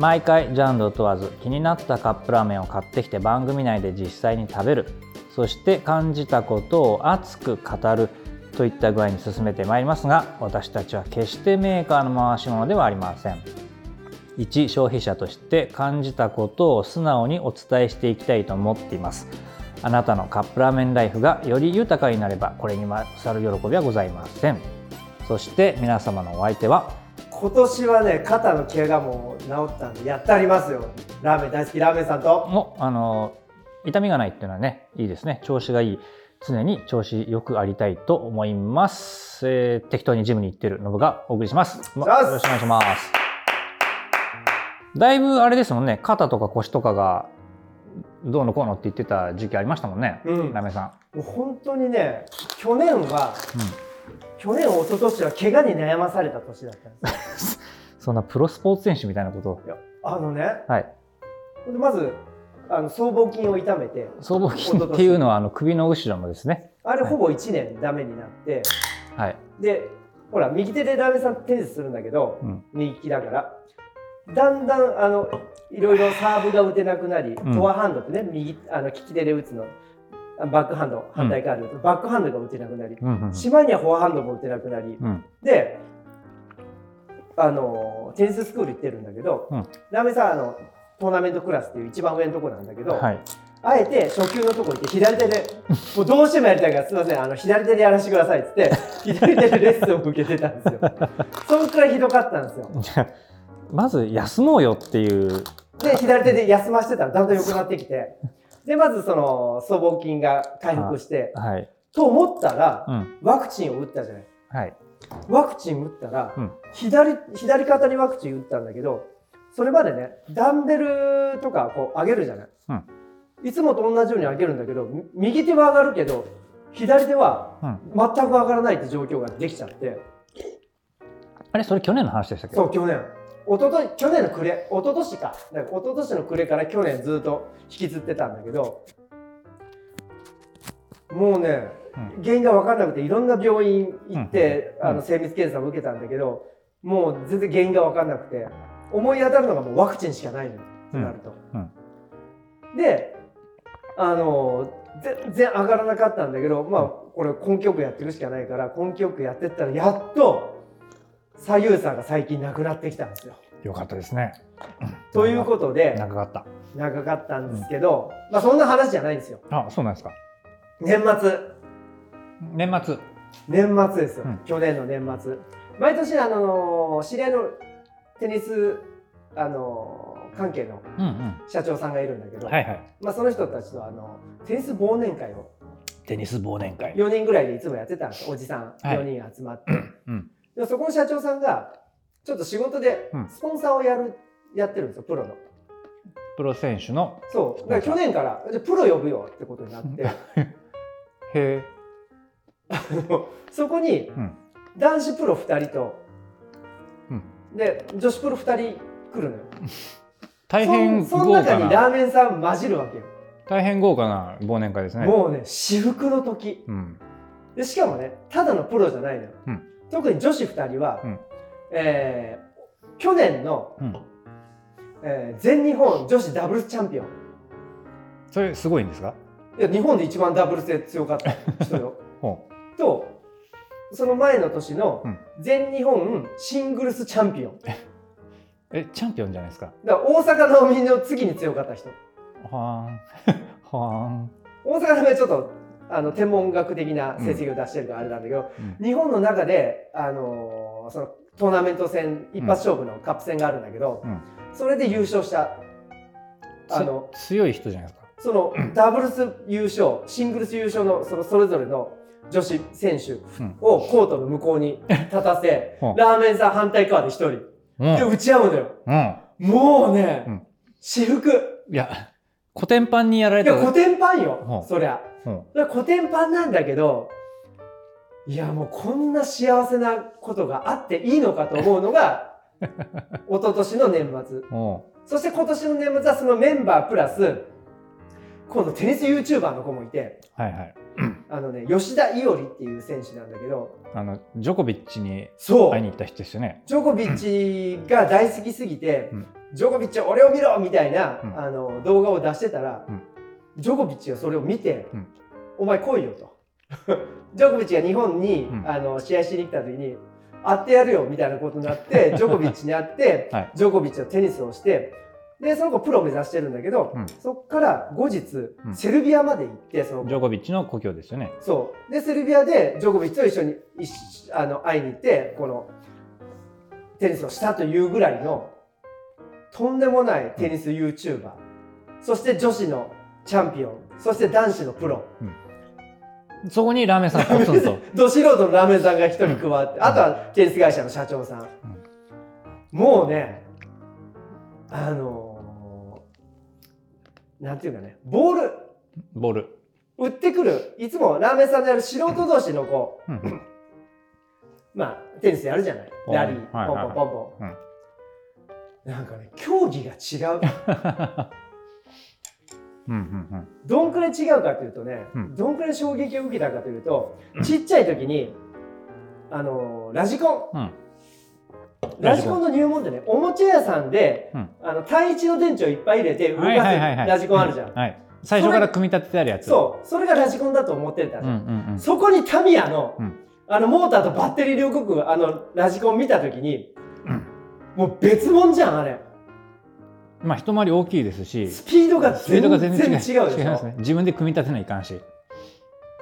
毎回ジャンルを問わず気になったカップラーメンを買ってきて番組内で実際に食べる。そして感じたことを熱く語るといった具合に進めてまいりますが私たちは決してメーカーの回し物ではありません。一消費者として感じたことを素直にお伝えしていきたいと思っています。あなたのカップラーメンライフがより豊かになればこれに勝る喜びはございません。そして皆様のお相手は今年はね肩の怪我も治ったんでやってありますよ。ラーメン大好き。ラーメンさんと？もあの痛みがないっていうのはねいいですね。調子がいい。常に調子よくありたいと思います、えー適当にジムに行ってるノブがお送りします。もよろしくお願いします。だいぶあれですもんね。肩とか腰とかがどうのこうのって言ってた時期ありましたもんね、うん。ラーメンさん、本当にね去年は去年一昨年は怪我に悩まされた年だったんですよ。そんなプロスポーツ選手みたいなこといやあのね。はい。まずあの僧帽筋を痛めて。僧帽筋っていうのはあの首の後ろのですね。あれほぼ1年ダメになって。はい、でほら右手でラーメンさんテニスするんだけど、うん。右利きだから。だんだんあのいろいろサーブが打てなくなり、ん。フォアハンドってね右あの利き手で打つの。あバックハンド反対側で打つ、バックハンドが打てなくなり、うんうんしまいにはフォアハンドも打てなくなり、うん。であのテニススクール行ってるんだけど、うん。ラーメンさんあのトーナメントクラスっていう一番上のとこなんだけど、はい。あえて初級のとこ行って左手で もうどうしてもやりたいからすいませんあの左手でやらせてくださいっつって 左手でレッスンを受けてたんですよ。そんくらいひどかったんですよ。まず休もうよっていう。で左手で休ませてたらだんだん良くなってきてでまずその僧帽筋が回復してはい、と思ったらうん。ワクチンを打ったじゃない。はい、ワクチン打ったら、うん。左左肩にワクチン打ったんだけどそれまでねダンベルとかこう上げるじゃない、うん。いつもと同じように上げるんだけどみ右手は上がるけど左手はうん、全く上がらないって状況ができちゃって。あれそれ去年の話でしたっけ？そう去年一昨日去年の暮れ一昨年か。だから一昨年の暮れから去年ずっと引きずってたんだけどもうね、うん。原因が分かんなくていろんな病院行って、うんあの精密検査を受けたんだけどもう全然原因が分かんなくて思い当たるのがもうワクチンしかないのよってなると。であの全然上がらなかったんだけどまあこれ根気よくやっていくしかないから根気よくやってったらやっと左右差が最近なくなってきたんですよ。よかったですね。ということで長かった。長かったんですけど、まあそんな話じゃないんですよ。あそうなんですか。年末。年末。年末ですよ、うん。去年の年末。毎年あの知り合いのテニスあの関係のうんうん。社長さんがいるんだけど、はいはい。まあ、その人たちとあのテニス忘年会を。テニス忘年会。4人ぐらいでいつもやってたんですおじさんはい。4人集まって、うんでそこの社長さんがちょっと仕事でうん。スポンサーをやるやってるんですよプロの。プロ選手のそう。だから去年からじゃあプロ呼ぶよってことになって。へえ。そこにうん。男子プロ2人と、うん。で女子プロ2人来るのよ。大変その中にラなーメンさん混じるわけよ、大変豪華な忘年会ですね。もうね至福の時。うん。でしかもねただのプロじゃないのよ、うん特に女子2人は、うん。えー去年の、うん。えー全日本女子ダブルスチャンピオン。それすごいんですか？いや日本で一番ダブルスで強かった人よ。ほとその前の年のうん。全日本シングルスチャンピオン。うえチャンピオンじゃないですか？だから大阪なおみの次に強かった人。はーん。はーん。大阪なおみはちょっとあの天文学的な成績を出してるからあれなんだけど、うん。日本の中で、あのーそのトーナメント戦一発勝負のカップ戦があるんだけど、うん。それで優勝したつあの強い人じゃないですか。そのダブルス優勝シングルス優勝のそのそれぞれの女子選手うん。をコートの向こうに立たせ、うん。ラーメンさん反対側で一人。うん。で打ち合うのよ。うん。もうね、うん。私服。いや古典版にやられたいや古典版うん。よそりゃうん。古典版なんだけどいやもうこんな幸せなことがあっていいのかと思うのが 一昨年の年末。おそして今年の年末はそのメンバープラス今度テニス YouTuber の子もいてはいはい。あのね吉田伊織っていう選手なんだけどあのジョコビッチに会いに行った人ですよね。ジョコビッチが大好きすぎて、うん。ジョコビッチ俺を見ろみたいな、うん。あの動画を出してたら、うんジョコビッチがそれを見て、うん。お前来いよと。ジョコビッチが日本に、うん。あの試合しに来た時に会ってやるよみたいなことになって ジョコビッチに会って、はい。ジョコビッチとテニスをしてでその子プロを目指してるんだけど、うん。そっから後日、うん。セルビアまで行ってその子。ジョコビッチの故郷ですよね。そう。で、セルビアでジョコビッチと一緒にあの会いに行って、このテニスをしたというぐらいのとんでもないテニス YouTuber、そして女子のチャンピオン、そして男子のプロ。そこにラーメンさんポツンとど素人のラーメンさんが一人加わって、あとはテニス会社の社長さん。もうね、あのーなんていうかね、ボール、ボール。打ってくる、いつもラーメンさんでやる素人同士のこう、うん。まあ、テニスやるじゃない。ラリー、はいはい。ポンポンポンポン。うん。なんかね、競技が違う。うんうんどんくらい違うかというとね、うん。どんくらい衝撃を受けたかというと、うん。ちっちゃい時に、あのーラジコン。うん。ラジコンの入門ってね、おもちゃ屋さんで、うん。あの単一の電池をいっぱい入れて動かすラジコンあるじゃん。はい。最初から組み立ててあるやつ。そう、それがラジコンだと思ってた。うんうんうん。そこにタミヤの、うん。あのモーターとバッテリー両国あのラジコン見たときに、うん。もう別物じゃんあれまあ一回り大きいですしスピードが全が然違う。でしょ？全然違すね。自分で組み立てないかんし。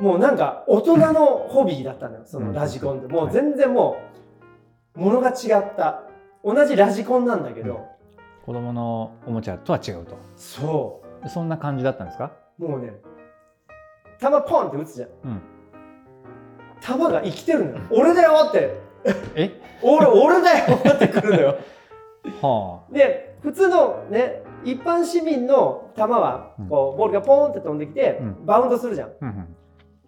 もうなんか大人のホビーだったのよそのラジコンって、もう全然もうものが違った。同じラジコンなんだけど、子供のおもちゃとは違うと。そそんな感じだったんですか？うもうね球ポンって打つじゃん。うん。球が生きてるのよ。俺だよって。え？俺俺だよってくるのよ。はで普通のね一般市民の球はこうボールがポーンって飛んできて、うん。バウンドするじゃん。あうんうん。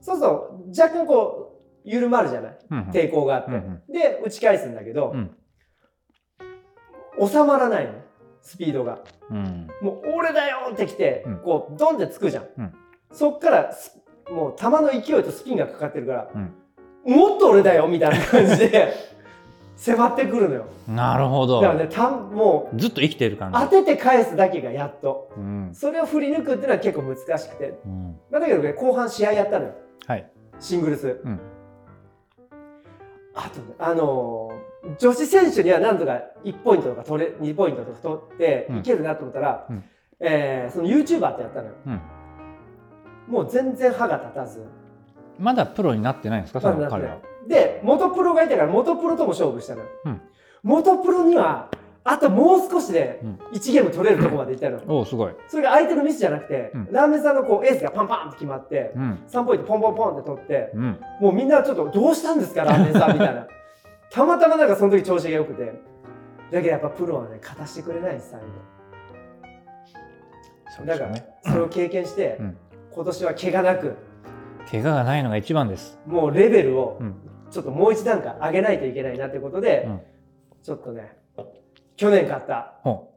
そうすると若干こう緩まるじゃない？うんうん。抵抗があって、うんうん。で打ち返すんだけどう、ん。収まらないの。スピードが。うん。もう俺だよってきて、うん。こうドンってつくじゃん、うん。そっからスもう球の勢いとスピンがかかってるから、うん。もっと俺だよみたいな感じで 迫ってくるのよ。なるほど。だからねたもうずっと生きてる感じ。当てて返すだけがやっと。うん。それを振り抜くっていうのは結構難しくて、うん。まあ、だけどね後半試合やったのよ。はい。シングルス、うん。あとねあのー女子選手には何とか1ポイントとか取れ2ポイントとか取ってうん。いけるなと思ったら、うん。えーその YouTuber ってやったのよ。うん。もう全然歯が立たず。まだプロになってないんですか？その彼は。いで元プロがいたから元プロとも勝負したのよ、うん。元プロにはあともう少しでうん。1ゲーム取れるとこまでいったのよ、おおすごい。それが相手のミスじゃなくて、うん。ラーメンさんのこうエースがパンパンって決まって、うん。3ポイントポンポンポンって取って、うん。もうみんなちょっとどうしたんですかラーメンさんみたいな。たまたまなんかその時調子が良くてだけどやっぱプロはね勝たしてくれないです最後だからそれを経験して、うん。今年は怪我なく怪我がないのが一番です。もうレベルをうん。ちょっともう一段階上げないといけないなってことで、うん。ちょっとね去年買ったほ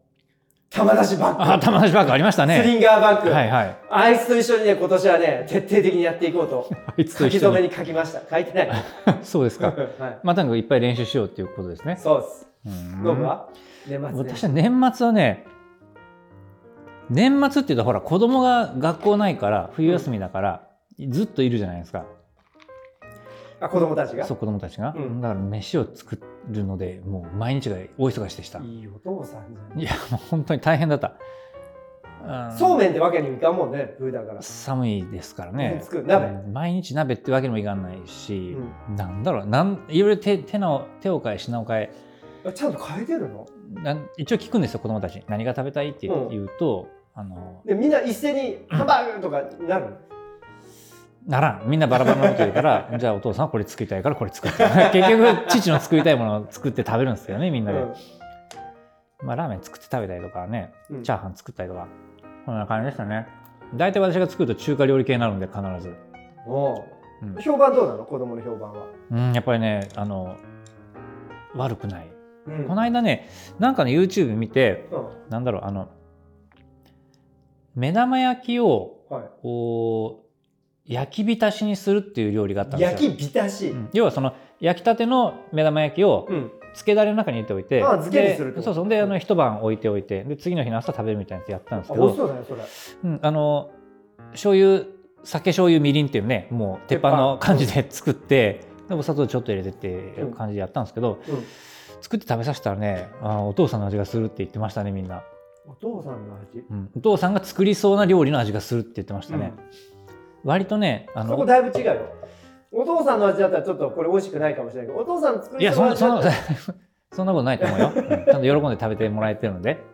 球出しバッグ、玉出しバッグありましたスねリンガーバッグ、はいはい。あいつと一緒にね今年はね徹底的にやっていこうとあいつと書き一緒に。留めに書きました。書いてない、そうですか。はい、まあとにかくいっぱい練習しようっていうことですね。そうです。うん。ノブは？年末ね。私は年末はね年末っていうとほら子供が学校ないから冬休みだから、ずっといるじゃないですか。あ子供たちが？そう子供たちが、うん。だから飯を作るのでもう毎日が大忙しでした。いいお父さんじゃん。いやもう本当に大変だった。うんそうめんってわけにもいかんもんね冬だから、寒いですからね。作る。鍋。うん毎日鍋ってわけにもいかないしう、なんだろうなんいろいろ手手の手を変え品を変え。あちゃんと変えてるの？なん一応聞くんですよ子供たち。に何が食べたいって言う,、うん。言うとあのでみんな一斉に ハンバーグとかなるならん。みんなバラバラなこと言うから じゃあお父さんはこれ作りたいからこれ作って。結局父の作りたいものを作って食べるんですよねみんなで、うん。まあラーメン作って食べたりとかねうん。チャーハン作ったりとかこんな感じでしたね。大体私が作ると中華料理系になるんで必ず。おう。うん。評判どうなの？子供の評判は、うんやっぱりねあの悪くない、うん。この間ねなんかね YouTube 見てうん。なんだろうあの目玉焼きをはい。こう焼き浸しにするっていう料理があったんですよ。焼き浸し、うん。要はその焼きたての目玉焼きをうん。漬けだれの中に入れておいて、あ漬けにするってこと。でそうそう。であの一晩置いておいてで次の日の朝食べるみたいなやつやったんですけどあ美味しそうだ。ねそれうん、あの醤油酒醤油みりんっていうねもう鉄板の感じで作ってでお砂糖ちょっと入れてっていう感じでやったんですけど、うん。作って食べさせたらねあお父さんの味がするって言ってましたねみんな、お父さんの味？うん、お父さんが作りそうな料理の味がするって言ってましたね、割とねあのそこだいぶ違うよ。お父さんの味だったらちょっとこれ美味しくないかもしれないけどお父さんの作いやりそん味だったらそんな そんなことないと思うよ、うん。ちゃんと喜んで食べてもらえてるので。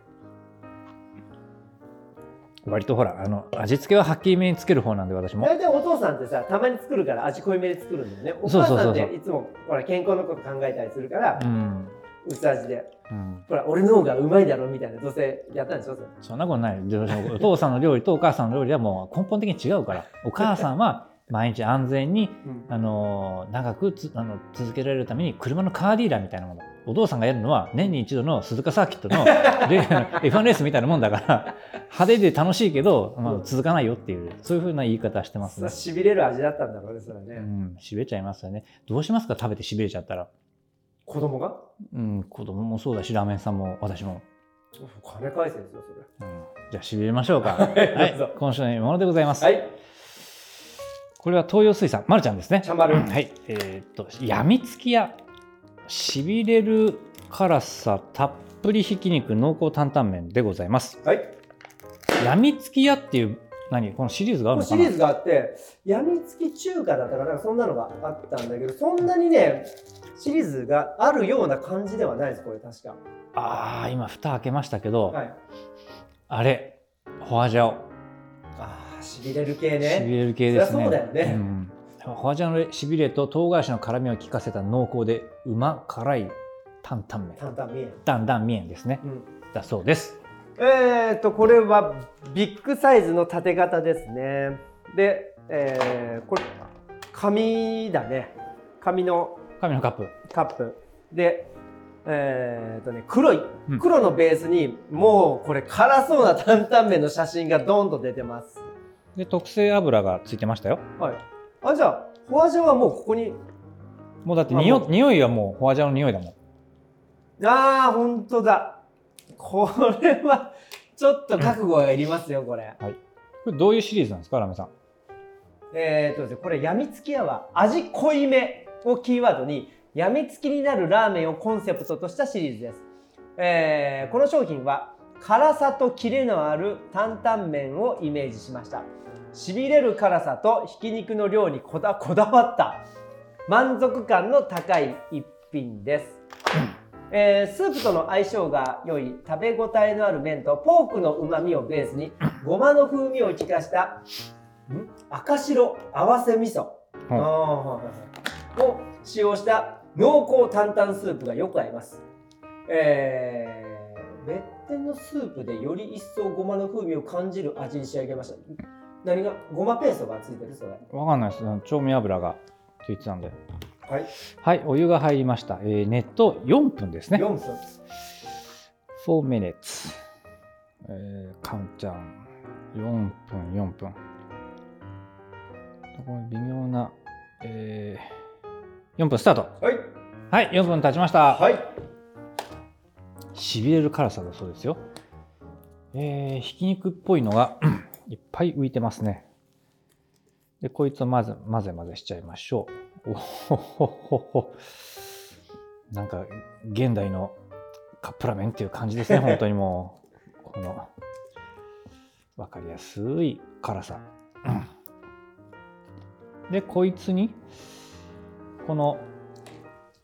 割とほらあの味付けははっきりめにつける方なんで私も。大体お父さんってさたまに作るから味濃いめで作るんだよね。お母さんっていつもほら健康のこと考えたりするからうん、薄味で。うん、ほら俺の方がうまいだろみたいなどうせやったんでしょ？そんなことない。お父さんの料理とお母さんの料理はもう根本的に違うからお母さんは毎日安全に、あのー長くつあの続けられるために車のカーディーラーみたいなもの。お父さんがやるのは年に一度の鈴鹿サーキットのレ F1 レースみたいなもんだから派手で楽しいけど、まあ、続かないよっていうそういうふうな言い方してますね。しびれる味だったんだろうねそれはね、うん、しびれちゃいますよね。どうしますか？食べてしびれちゃったら。子供が？うん、子供もそうだし、ラーメンさんも私も。金返せですよそうん、じゃあしびれましょうか。はい今週のものでございます。れはいこれは東洋水産、まるちゃんですね。茶丸はい、えーっと、やみつきや。しびれる辛さたっぷりひき肉濃厚担々麺でございます。はいやみつきやっていう、何？このシリーズがあるのかな？シリーズがあってやみつき中華だったかな？そんなのがあったんだけどそんなにねシリーズがあるような感じではないですこれ確かああ、今蓋開けましたけど、はいあれ、ホアジャオ。ああしびれる系しびねれる系ですね。そうだよねんホアジャオのしびれと唐辛子の辛みを効かせた濃厚でうま辛い担々麺。担々麺担々麺ですね。うんだそうです。えー、とこれはビッグサイズの縦型ですねで、えー、これ紙だね紙の紙のカップ。カップ。でえー、とね黒い。うん。黒のベースにもうこれ辛そうな担々麺の写真がドンと出てます。で特製油がついてましたよ。はい。あじゃあフォアジャオはもうここに。もうだってあ匂もう。匂いはもうホアジャオの匂いだもん。あー本当だ。これはちょっと覚悟がいりますよこれ。これどういうシリーズなんですかラメさん。えーとですね、これやみつき屋は味濃いめをキーワードにやみつきになるラーメンをコンセプトとしたシリーズです、えーこの商品は辛さとキレのある担々麺をイメージしました。しびれる辛さとひき肉の量にこだこだわった満足感の高い一品です、えースープとの相性が良い食べ応えのある麺とポークのうまみをベースにごまの風味を生かしたん？赤白合わせ味噌、うんあーを使用した濃厚担々スープがよく合います、えー、別店のスープでより一層ごまの風味を感じる味に仕上げました何が？ごまペーストがついてるそれわかんないです。調味油がついてたんで。はいはい、お湯が入りました。えー、熱湯4分ですね。4分4 minutes。えー、カウントダウン。4分、4分。微妙な、えー、4分スタート。はいはい、4分経ちました。はいしびれる辛さだそうですよ。えー、ひき肉っぽいのがいっぱい浮いてますね。で、こいつをまず混ぜ混ぜしちゃいましょう。おほほほほ。なんか、現代のカップラーメンっていう感じですね、本当にもう。この、わかりやすい辛さ。で、こいつに、この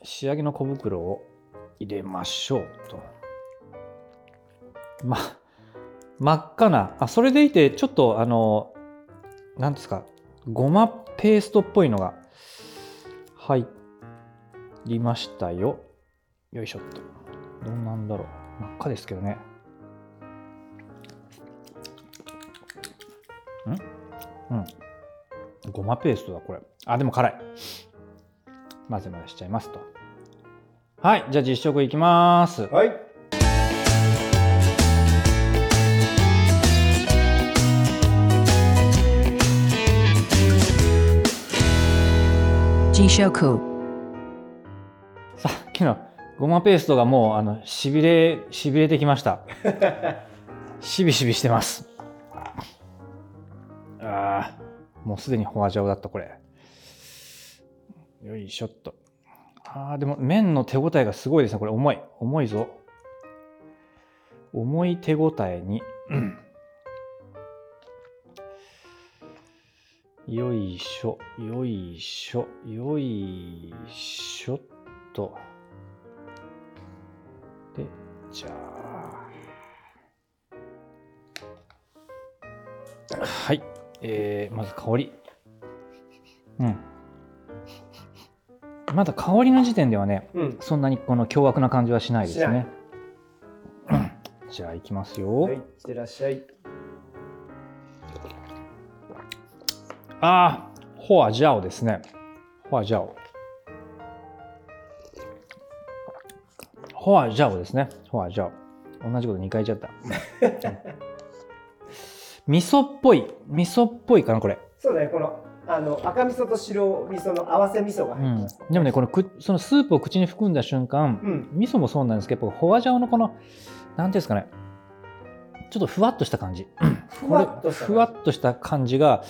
仕上げの小袋を入れましょうと。ま、真っ赤な、あ、それでいて、ちょっと、あの、なんですか、ごまペーストっぽいのが入りましたよ。よいしょっと。どうなんだろう。真っ赤ですけどね。ん？うんごまペーストだこれあでも辛い混ぜ混ぜしちゃいますと。はいじゃあ実食いきます。はい。さっきのごまペーストがもうあのしびれしびれてきました。しびしびしてます。あーもうすでにホワジャオだったこれよいしょっと。あーでも麺の手応えがすごいですね。これ重い。重いぞ。重い手応えに。よいしょ。よいしょ。よいしょっと。でじゃあ。はい。えー、まず香り。うん。まだ香りの時点ではねうん。そんなにこの凶悪な感じはしないですねうんじゃあいきますよ、はい。いってらっしゃい。ああ、ホアジャオですね。ホアジャオ。ホアジャオですね。ホアジャオ。同じこと2回言っちゃった。味噌っぽい。味噌っぽいかな、これ。そうね、このあの赤味噌と白味噌の合わせ味噌がうん入ってます、。でもね、このくそのスープを口に含んだ瞬間、うん。味噌もそうなんですけど、ホアジャオのこの、なんていうんですかね、ちょっとふわっとした感じ。ふわっとしたふわっとした感じが、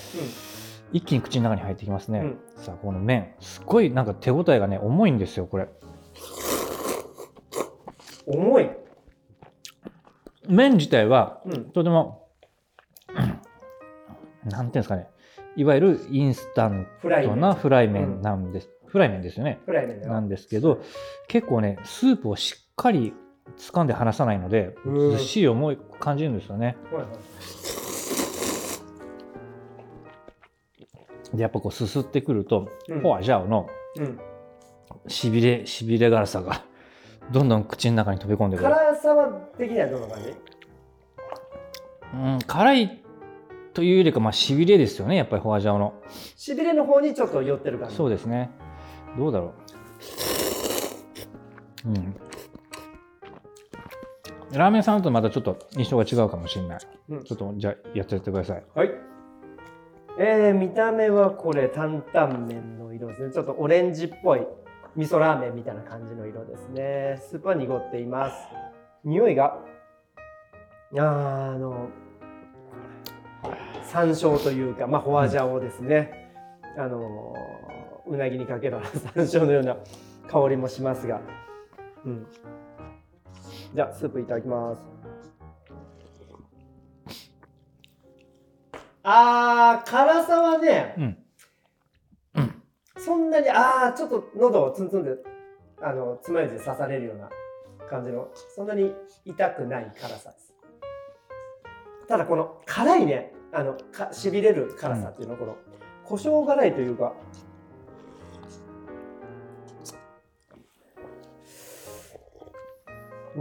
一気に口の中に入ってきますね。うんさあこの麺すっごいなんか手応えがね重いんですよこれうん。重い。麺自体はうん。とても なんていうんですかねいわゆるインスタン。トなフライ麺。なんです、フライ麺ですよね。フライ麺。なんですけど結構ねスープをしっかり掴んで離さないのでうん。ずっしり重い感じるんですよね。でやっぱこうすすってくると、うん。ホアジャオのうん。しびれしびれ辛さがどんどん口の中に飛び込んでくる。辛さは的にはどんな感じ？うん、辛いというよりか、まあ、しびれですよね、やっぱりホアジャオの。しびれの方にちょっと寄ってる感じ。そうですね。どうだろう。うん。ラーメンさんとまたちょっと印象が違うかもしれない。うんちょっとじゃあやってやってください。はい。えー、見た目はこれ担々麺の色ですね。ちょっとオレンジっぽい味噌ラーメンみたいな感じの色ですね。スープは濁っています。匂いが、あの、山椒というか、まあ、ホアジャオですね。あの、うなぎにかける山椒のような香りもしますが。うん。じゃあ、スープいただきます。あー、辛さはね、うん。そんなに、ああ、ちょっと喉をツンツンで、あの、つまようじで刺されるような感じの、そんなに痛くない辛さです。ただ、この辛いね、あの、かしびれる辛さっていうのは、この、胡椒辛いというか、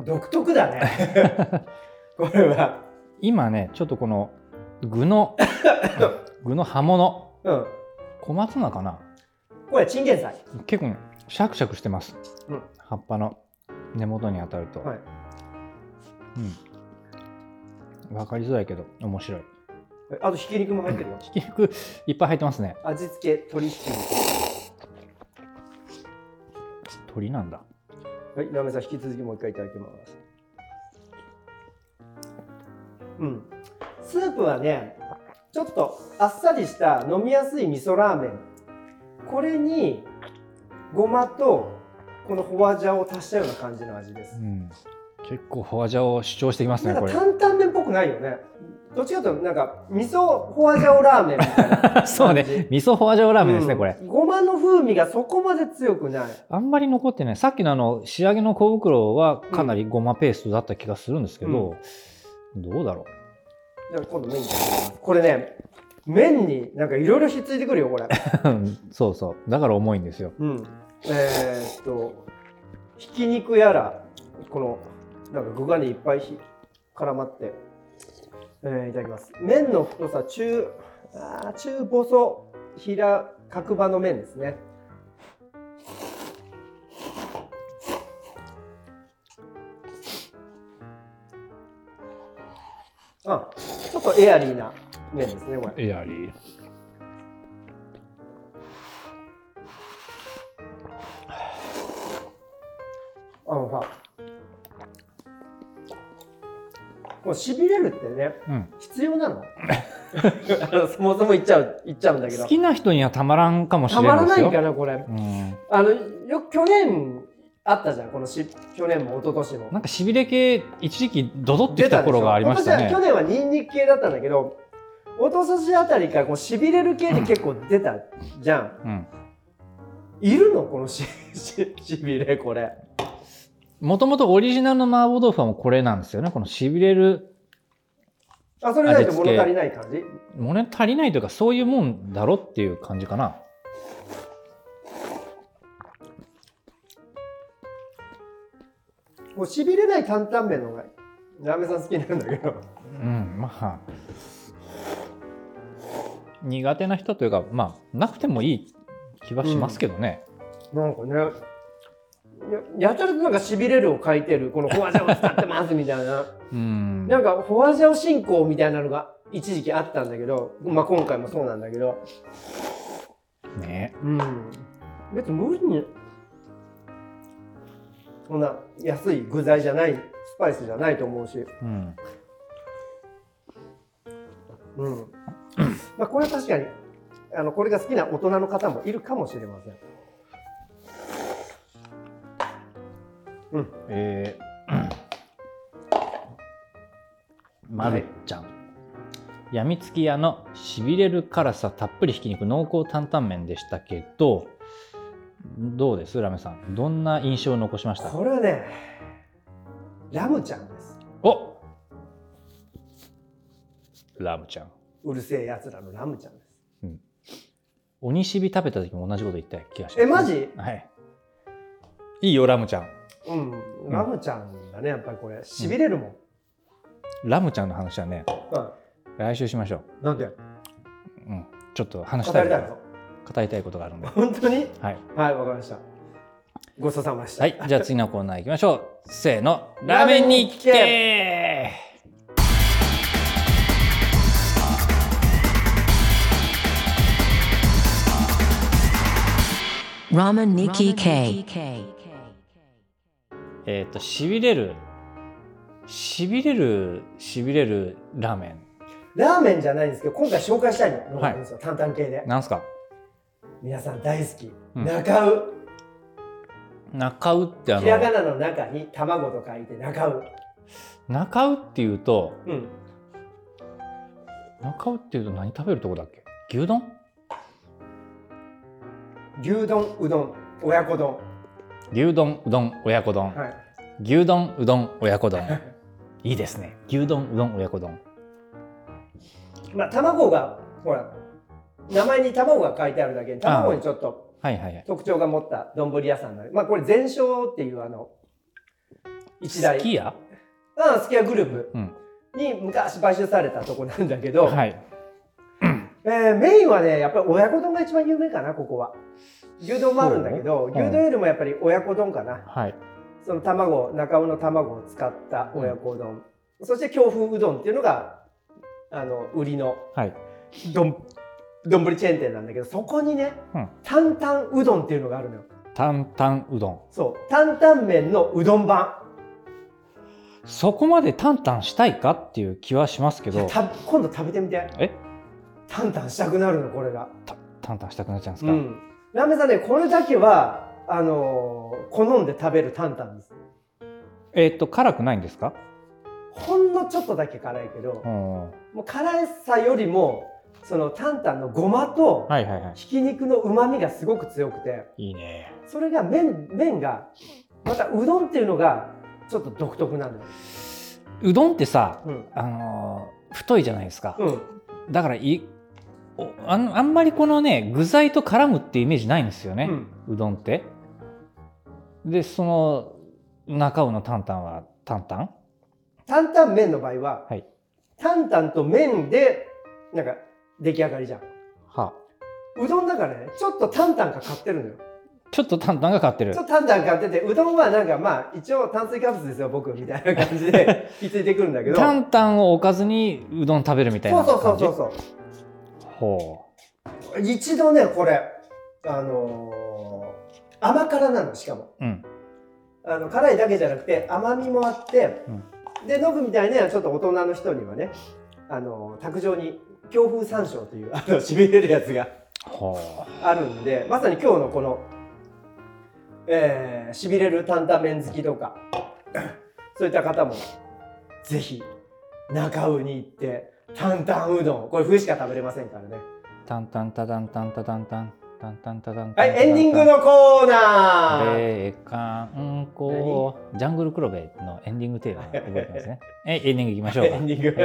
独特だね。これは。今ね、ちょっとこの具の 具の葉物、うん。小松菜かなこれ、チンゲン菜。結構シャクシャクしてます。うん葉っぱの根元に当たると。はい。うん。わかりづらいけど面白い。あと、ひき肉も入ってるよ。ひき肉いっぱい入ってますね。味付け、鶏ひき肉。鳥なんだ。はい、ラーメンさん、引き続きもう一回いただきます。うん。スープはね、ちょっとあっさりした飲みやすい味噌ラーメン。これに、ごまと、このホワジャオを足したような感じの味ですう。ん。結構ホワジャオを主張してきますね、これ。担々麺っぽくないよね。どっちかというと、なんか、味噌ホワジャオラーメンみたいな感じ。そうね。味噌ホワジャオラーメンですね、うんこれ。ごまの風味がそこまで強くない。あんまり残ってない。さっきのあの、仕上げの小袋はかなりごまペーストだった気がするんですけど、どうだろじゃあ今度麺に。これね、麺になんかいろいろひっついてくるよ、これ。う。そうそう。だから重いんですよ。うん。えー、っと、ひき肉やら、この、なんか具がね、いっぱいひ絡まって、えーいただきます。麺の太さ、中、あー中細平角場の麺ですね。あちょっとエアリーな麺ですねこれ。エアリー。あのさもうしびれるってねうん。必要なの？そもそも言っちゃう言っちゃうんだけど。好きな人にはたまらんかもしたれまらないですよ。ないかなこれ。うん。あのよ去年あったじゃんこのし去年も一昨年も。なんかしびれ系一時期ドドってきた頃がありましたね。去年はニンニク系だったんだけど一昨年あたりからこうしびれる系で結構出たじゃん。うん。いるの？このし ししびれこれもともとオリジナルの麻婆豆腐はもうこれなんですよね。このしびれるあそれないと物足りない感じ？物足りないというかそういうもんだろっていう感じかな。もうしびれない担々麺の方がラーメンさん好きなんだけど。うんまあ。苦手な人というかまあなくてもいい気はしますけどね、なんかねややたらとなんかしびれるを書いてるこのフォアジャオを使ってますみたいな。うん。なんかフォアジャオ進行みたいなのが一時期あったんだけど、まあ、今回もそうなんだけど、ね。うん、別に無理にそんな安い具材じゃないスパイスじゃないと思うし、うん。うん。まあ、これは確かにあのこれが好きな大人の方もいるかもしれません。えー、まるちゃん、やみつき屋のしびれる辛さたっぷりひき肉濃厚担々麺でしたけどどうです？ラメさん。どんな印象を残しました？これはねラムちゃんです。お！ラムちゃん。うるせえやつらのラムちゃんです。鬼しび食べた時も同じこと言った気がします。えマジ？はい。いいよラムちゃんうん。ラムちゃんだねやっぱりこれ。しびれるもん、ラムちゃんの話はねうん。来週しましょなんでう、うん、ちょっと話し語たいりたいの？語りたいことがあるんで。本当に？はい。はいわかりました。ごちそうさまでした。はい、じゃあ次のコーナー行きましょう。せーの、ラーメンに聞け Ramen Nikki K. えっ、と、しびれる、しびれる、しびれるラーメン。ラーメンじゃないんですけど今回紹介したいの。があるんですよ、担々系で。なんすか？皆さん大好き、うん。中う。中うってあひらがの、なの中に卵と書いて中う。中うっていうと、うん。中うっていうと何食べるとこだっけ？牛丼？牛丼うどん親子丼牛丼、うどん、親子丼。はい牛丼、うどん、親子丼。いいですね。牛丼、うどん、親子丼。まあ卵がほら名前に卵が書いてあるだけに卵にちょっとはいはいはい。特徴が持った丼屋さんなのでまあこれ全焼っていうあの一大好きやうんすき家グループうん。に昔買収されたとこなんだけど、はい。えーメインはねやっぱり親子丼が一番有名かなここは牛丼もあるんだけど牛丼よりもやっぱり親子丼かな、はい。その卵中尾の卵を使った親子丼、そして京風うどんっていうのがあの売りのはい。丼丼チェーン店なんだけどそこにね、うん。担々うどんっていうのがあるのよ。担々うどん。そう。担々麺のうどん版。そこまで担々したいかっていう気はしますけど、た今度食べてみて。え？担々したくなるのこれが。た担々したくなっちゃうんですか、うんラーメンさんねこれだけはあのー好んで食べる担々ですえーっと、辛くないんですか？ほんのちょっとだけ辛いけど、うん。もう辛さよりもその担々のごまと。ひき肉のうまみがすごく強くていいね。それが麺麺がまたうどんっていうのがちょっと独特なのよ。うどんってさ、うんあのー太いじゃないですか。うんだからいおあんあんまりこのね、具材と絡むってイメージないんですよね、うどんって。で、その、中尾の担々は担々担々麺の場合は、はい。担々と麺でなんか出来上がりじゃん。はうどんだからねちょっとタンタンが買ってるのよ。ちょっとタンタンが買ってる。ちょっとタンタン買っててうどんはなんかまあ一応炭水化物ですよ僕みたいな感じでひっついてくるんだけど。タンタンを置かずにうどん食べるみたいなそうそうそうそうそう。ほ一度ねこれあのー甘辛なのしかも。ううん。あの辛いだけじゃなくて甘みもあって、でノブみたいなちょっと大人の人にはねあのー卓上に京風山椒というあのしびれるやつがほあるんでまさに今日のこのえーしびれる担々麺好きとかそういった方もぜひ中尾に行って担々うどん。これ冬しか食べれませんからね。タンタンタタンタンタタンタンタンタンタタンはいエンディングのコーナーベーカンコジャングルクロベのエンディングテーマ覚えてますねえエンディングいきましょうエンディング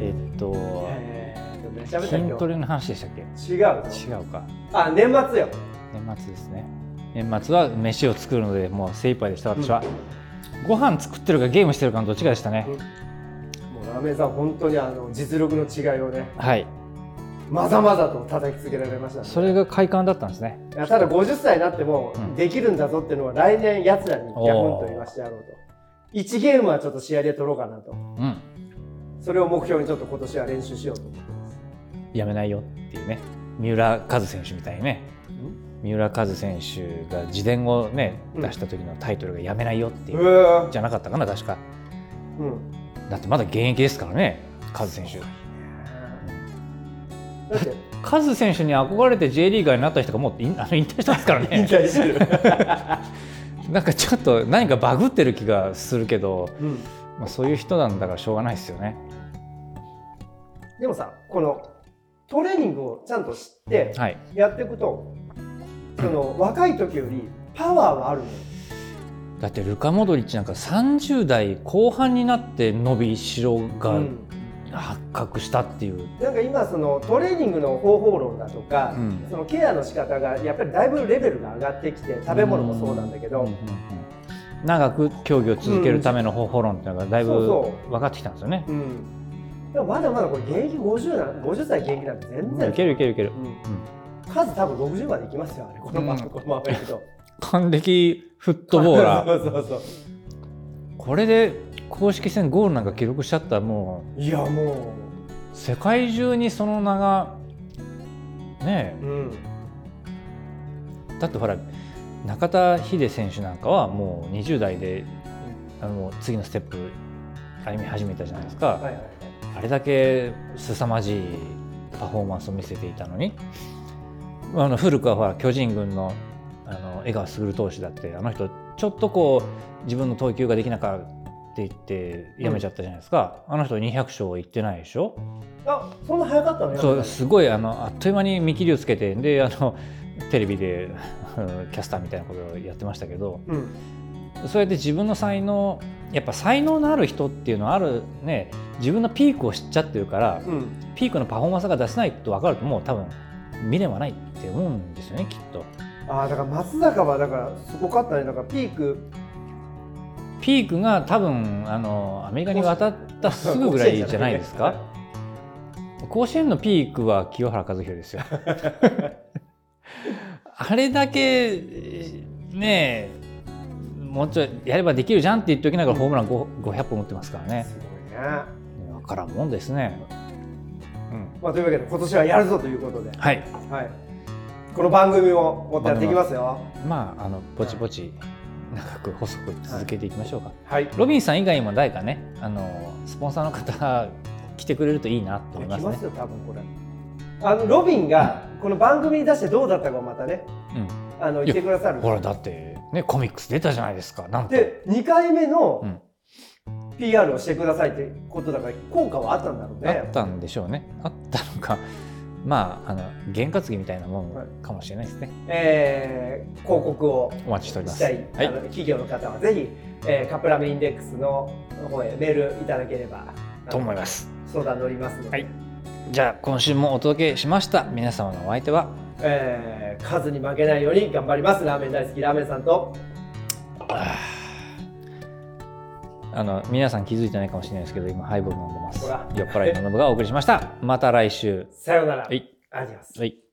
えっと筋トレの話でしたっけ違う違うかあ年末よ年末ですね年末は飯を作るのでもう精一杯でした私は、ご飯作ってるかゲームしてるかのどっちかでしたね、もうラーメンさん本当にあの実力の違いをねはい。まざまざと叩きつけられましたね。それが快感だったんですね。いやただ50歳になってもうん。できるんだぞっていうのは来年やつらにギャフンと言わしてやろうと。1ゲームはちょっと試合で取ろうかなと。うん。それを目標にちょっと今年は練習しようと思ってます。やめないよっていうね。三浦和選手みたいにね三浦和選手が自伝をねうん。出した時のタイトルが「やめないよ」っていうう、ー。じゃなかったかな確か。うん。だってまだ現役ですからね和選手。だって。和選手に憧れて J リーガーになった人がもう引あの引退したんですから 引ね退してる、なんかちょっと何かバグってる気がするけど、うん、まあ、そういう人なんだからしょうがないですよね。でもさこのトレーニングをちゃんと知ってはい。やっていくとその若い時よりパワーはあるのよ。だってルカ・モドリッチなんか30代後半になって伸びしろがうん。発覚したっていう、なんか今そのトレーニングの方法論だとか、うん。そのケアの仕方がやっぱりだいぶレベルが上がってきて食べ物もそうなんだけど、うんうんうん長く競技を続けるための方法論っていうのがだいぶそうそ分かってきたんですよね。うん。でもまだまだこれ現役50な50歳現役なんて全然。いけるいけるいける。うん数多分60までいきますよあれ。このまま、うん。このままいくと。還暦フットボーラー。そうそうそう。これで公式戦ゴールなんか記録しちゃったらもいやもう。世界中にその名がねう、うん、えだってほら中田秀選手なんかはもう20代であの次のステップ歩み始めたじゃないですか。はいはいはい。あれだけ凄まじいパフォーマンスを見せていたのにあの古くはほら巨人軍のあの江川卓投手だってあの人ちょっとこう自分の投球ができなかったって言って辞めちゃったじゃないですか、あの人200勝いってないでしょ？あそんな早かったの？そうすごいあのあっという間に見切りをつけてであのテレビでうん キャスターみたいなことをやってましたけどうん。そうやって自分の才能やっぱ才能のある人っていうのはあるね自分のピークを知っちゃってるからうん。ピークのパフォーマンスが出せないと分かるともう多分未練はないって思うんですよねきっと。ああだから松坂はだからすごかったね。だからピーク。ピークが多分あのアメリカに渡ったすぐぐらいじゃないですか。甲子園のピークは清原和博ですよ。あれだけねえもうちょいやればできるじゃんって言っておきながらホームラン5 500本打ってますからね。すごいね、分からんもんですね、うん、まあ、というわけで今年はやるぞということで、はい。はい、この番組ももっとやっていきますよ。まああのぼちぼち長く細く続けていきましょうか、はい。ロビンさん以外にも誰かねあのスポンサーの方来てくれるといいなと思いますね。来ますよ多分これ。あのロビンがこの番組に出してどうだったかをまたねあの言ってくださるほらだってねコミックス出たじゃないですかなんと。で2回目のうん。PR をしてくださいってことだから効果はあったんだろうね。あったんでしょうね。あったのかまああの験担ぎみたいなもんかもしれないですね、えー広告をお待ちしております。はい。企業の方はぜひ、えーカップラーメンインデックスの方へメールいただければと思います。相談乗りますので、はい。じゃあ今週もお届けしました。皆様のお相手は？えー数に負けないように頑張ります。ラーメン大好きラーメンさんと。あーあの皆さん気づいてないかもしれないですけど今ハイボール飲んでます。酔っ払いのノブがお送りしました。また来週。さようなら。はい。アディオスはい